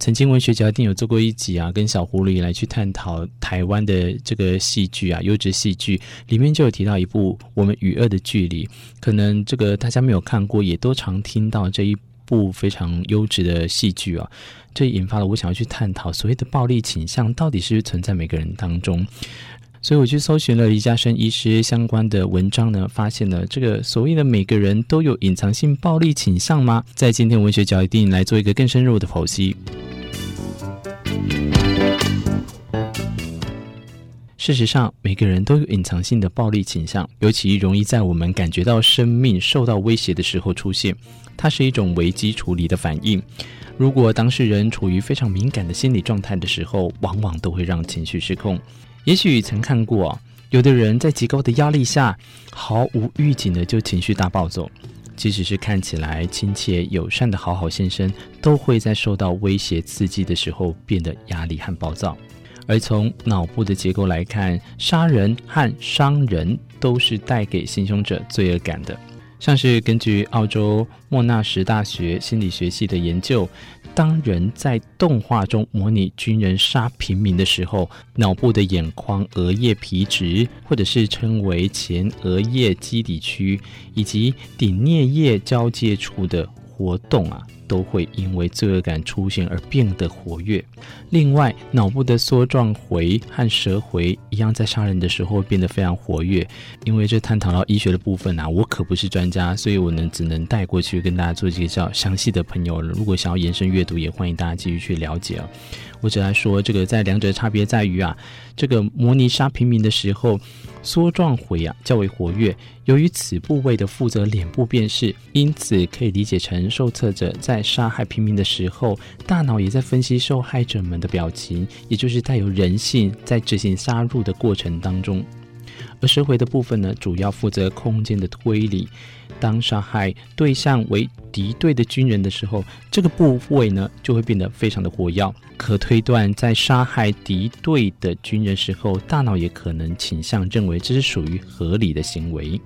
曾经文学嚼一定有做过一集啊，跟小狐狸来去探讨台湾的这个戏剧啊，优质戏剧里面就有提到一部《我们与恶的距离》，可能这个大家没有看过，也都常听到这一部非常优质的戏剧啊，这引发了我想要去探讨所谓的暴力倾向到底是是存在每个人当中。所以我去搜寻了李嘉生医师相关的文章呢，发现了这个所谓的每个人都有隐藏性暴力倾向吗？在今天文学角一定来做一个更深入的剖析。事实上，每个人都有隐藏性的暴力倾向，尤其容易在我们感觉到生命受到威胁的时候出现。它是一种危机处理的反应。如果当事人处于非常敏感的心理状态的时候，往往都会让情绪失控。也许曾看过，有的人在极高的压力下，毫无预警的就情绪大暴走。即使是看起来亲切友善的好好先生，都会在受到威胁刺激的时候变得压力和暴躁。而从脑部的结构来看，杀人和伤人都是带给行凶者罪恶感的。像是根据澳洲莫纳什大学心理学系的研究，当人在动画中模拟军人杀平民的时候，脑部的眼眶、额叶皮质，或者是称为前额叶基底区，以及顶颞叶交界处的活动啊。都会因为罪恶感出现而变得活跃。另外，脑部的梭状回和舌回一样，在杀人的时候变得非常活跃。因为这探讨到医学的部分啊，我可不是专家，所以我呢只能带过去跟大家做介绍。详细的朋友，如果想要延伸阅读，也欢迎大家继续去了解啊。我只来说，这个在两者差别在于啊，这个模拟杀平民的时候，梭状回啊较为活跃。由于此部位的负责脸部辨识，因此可以理解成受测者在杀害平民的时候，大脑也在分析受害者们的表情，也就是带有人性在执行杀戮的过程当中。而舌回的部分呢，主要负责空间的推理。当杀害对象为敌对的军人的时候，这个部位呢就会变得非常的活跃。可推断，在杀害敌对的军人时候，大脑也可能倾向认为这是属于合理的行为。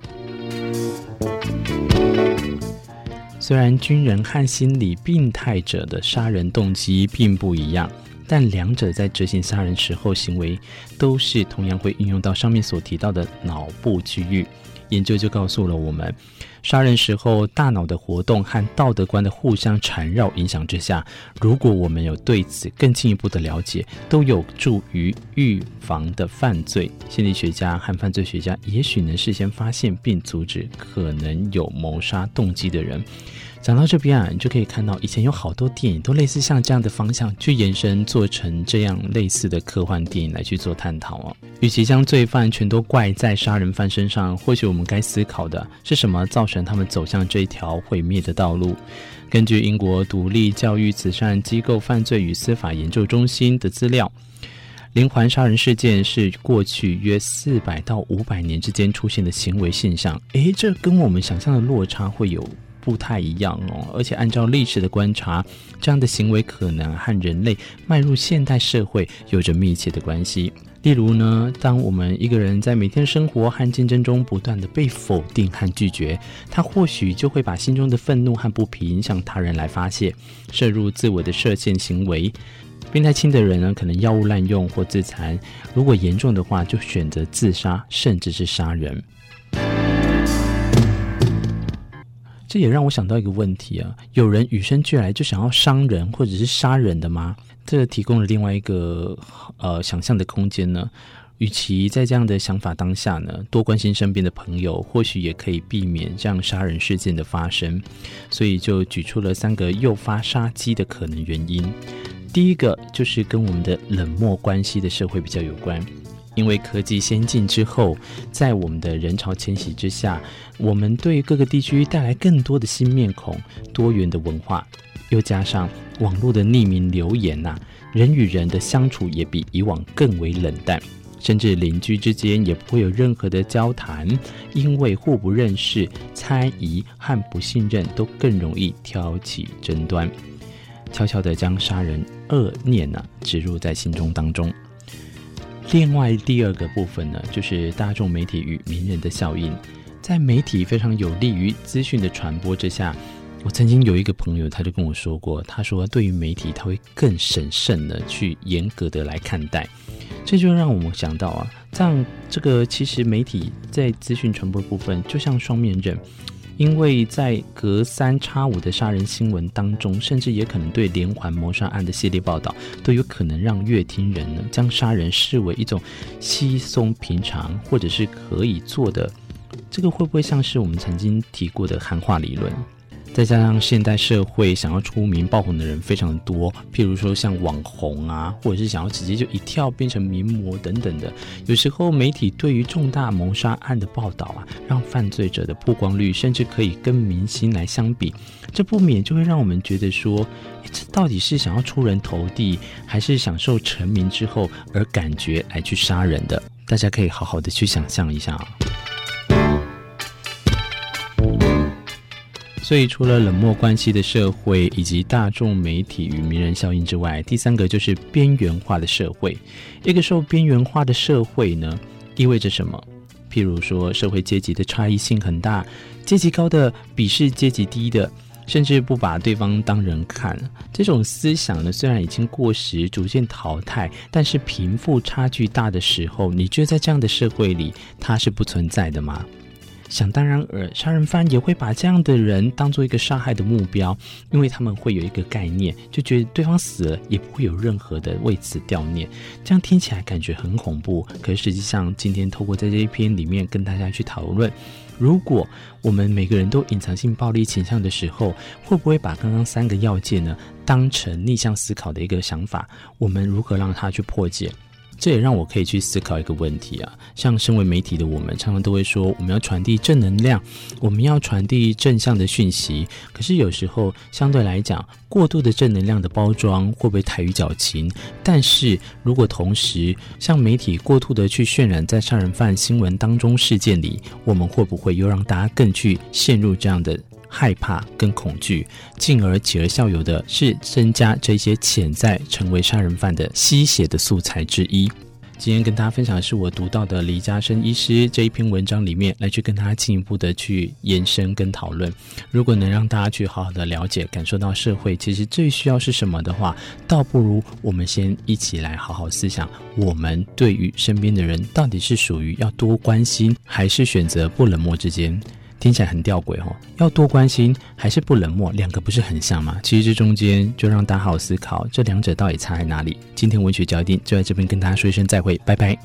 虽然军人和心理病态者的杀人动机并不一样。但两者在执行杀人时候，行为都是同样会运用到上面所提到的脑部区域。研究就告诉了我们，杀人时候大脑的活动和道德观的互相缠绕影响之下，如果我们有对此更进一步的了解，都有助于预防的犯罪。心理学家和犯罪学家也许能事先发现并阻止可能有谋杀动机的人。讲到这边啊，你就可以看到以前有好多电影都类似像这样的方向去延伸，做成这样类似的科幻电影来去做探讨哦。与其将罪犯全都怪在杀人犯身上，或许我们该思考的是什么造成他们走向这条毁灭的道路。根据英国独立教育慈善机构犯罪与司法研究中心的资料，连环杀人事件是过去约四百到五百年之间出现的行为现象。诶，这跟我们想象的落差会有。不太一样哦，而且按照历史的观察，这样的行为可能和人类迈入现代社会有着密切的关系。例如呢，当我们一个人在每天生活和竞争中不断的被否定和拒绝，他或许就会把心中的愤怒和不平向他人来发泄，摄入自我的设限行为。病态轻的人呢，可能药物滥用或自残；如果严重的话，就选择自杀，甚至是杀人。这也让我想到一个问题啊，有人与生俱来就想要伤人或者是杀人的吗？这提供了另外一个呃想象的空间呢。与其在这样的想法当下呢，多关心身边的朋友，或许也可以避免这样杀人事件的发生。所以就举出了三个诱发杀机的可能原因。第一个就是跟我们的冷漠关系的社会比较有关。因为科技先进之后，在我们的人潮迁徙之下，我们对各个地区带来更多的新面孔、多元的文化，又加上网络的匿名留言呐、人与人的相处也比以往更为冷淡，甚至邻居之间也不会有任何的交谈，因为互不认识，猜疑和不信任都更容易挑起争端，悄悄地将杀人恶念呢、啊、植入在心中当中。另外第二个部分呢，就是大众媒体与名人的效应，在媒体非常有利于资讯的传播之下。我曾经有一个朋友，他就跟我说过，他说对于媒体，他会更审慎的去严格的来看待。这就让我们想到啊，这样这个其实媒体在资讯传播部分就像双面刃，因为在隔三差五的杀人新闻当中，甚至也可能对连环谋杀案的系列报道，都有可能让乐听人呢将杀人视为一种稀松平常或者是可以做的。这个会不会像是我们曾经提过的汉化理论？再加上现代社会想要出名爆红的人非常多，譬如说像网红啊，或者是想要直接就一跳变成名模等等的。有时候媒体对于重大谋杀案的报道啊，让犯罪者的曝光率甚至可以跟明星来相比，这不免就会让我们觉得说，这到底是想要出人头地，还是享受成名之后而感觉来去杀人的？大家可以好好的去想象一下啊。所以，除了冷漠关系的社会以及大众媒体与名人效应之外，第三个就是边缘化的社会。一个受边缘化的社会呢，意味着什么？譬如说，社会阶级的差异性很大，阶级高的鄙视阶级低的，甚至不把对方当人看。这种思想呢，虽然已经过时，逐渐淘汰，但是贫富差距大的时候，你觉得在这样的社会里，它是不存在的吗？想当然尔，杀人犯也会把这样的人当做一个杀害的目标，因为他们会有一个概念，就觉得对方死了也不会有任何的为此悼念。这样听起来感觉很恐怖，可是实际上，今天透过在这一篇里面跟大家去讨论，如果我们每个人都隐藏性暴力倾向的时候，会不会把刚刚三个要件呢当成逆向思考的一个想法？我们如何让它去破解？这也让我可以去思考一个问题啊，像身为媒体的我们，常常都会说我们要传递正能量，我们要传递正向的讯息。可是有时候相对来讲，过度的正能量的包装会不会太于矫情？但是如果同时像媒体过度的去渲染在杀人犯新闻当中事件里，我们会不会又让大家更去陷入这样的？害怕跟恐惧，进而起而效尤的是增加这些潜在成为杀人犯的吸血的素材之一。今天跟大家分享的是我读到的李家生医师这一篇文章里面，来去跟大家进一步的去延伸跟讨论。如果能让大家去好好的了解、感受到社会其实最需要是什么的话，倒不如我们先一起来好好思想，我们对于身边的人到底是属于要多关心，还是选择不冷漠之间。听起来很吊诡哦，要多关心还是不冷漠，两个不是很像吗？其实这中间就让大家好思考，这两者到底差在哪里？今天文学焦点就在这边跟大家说一声再会，拜拜。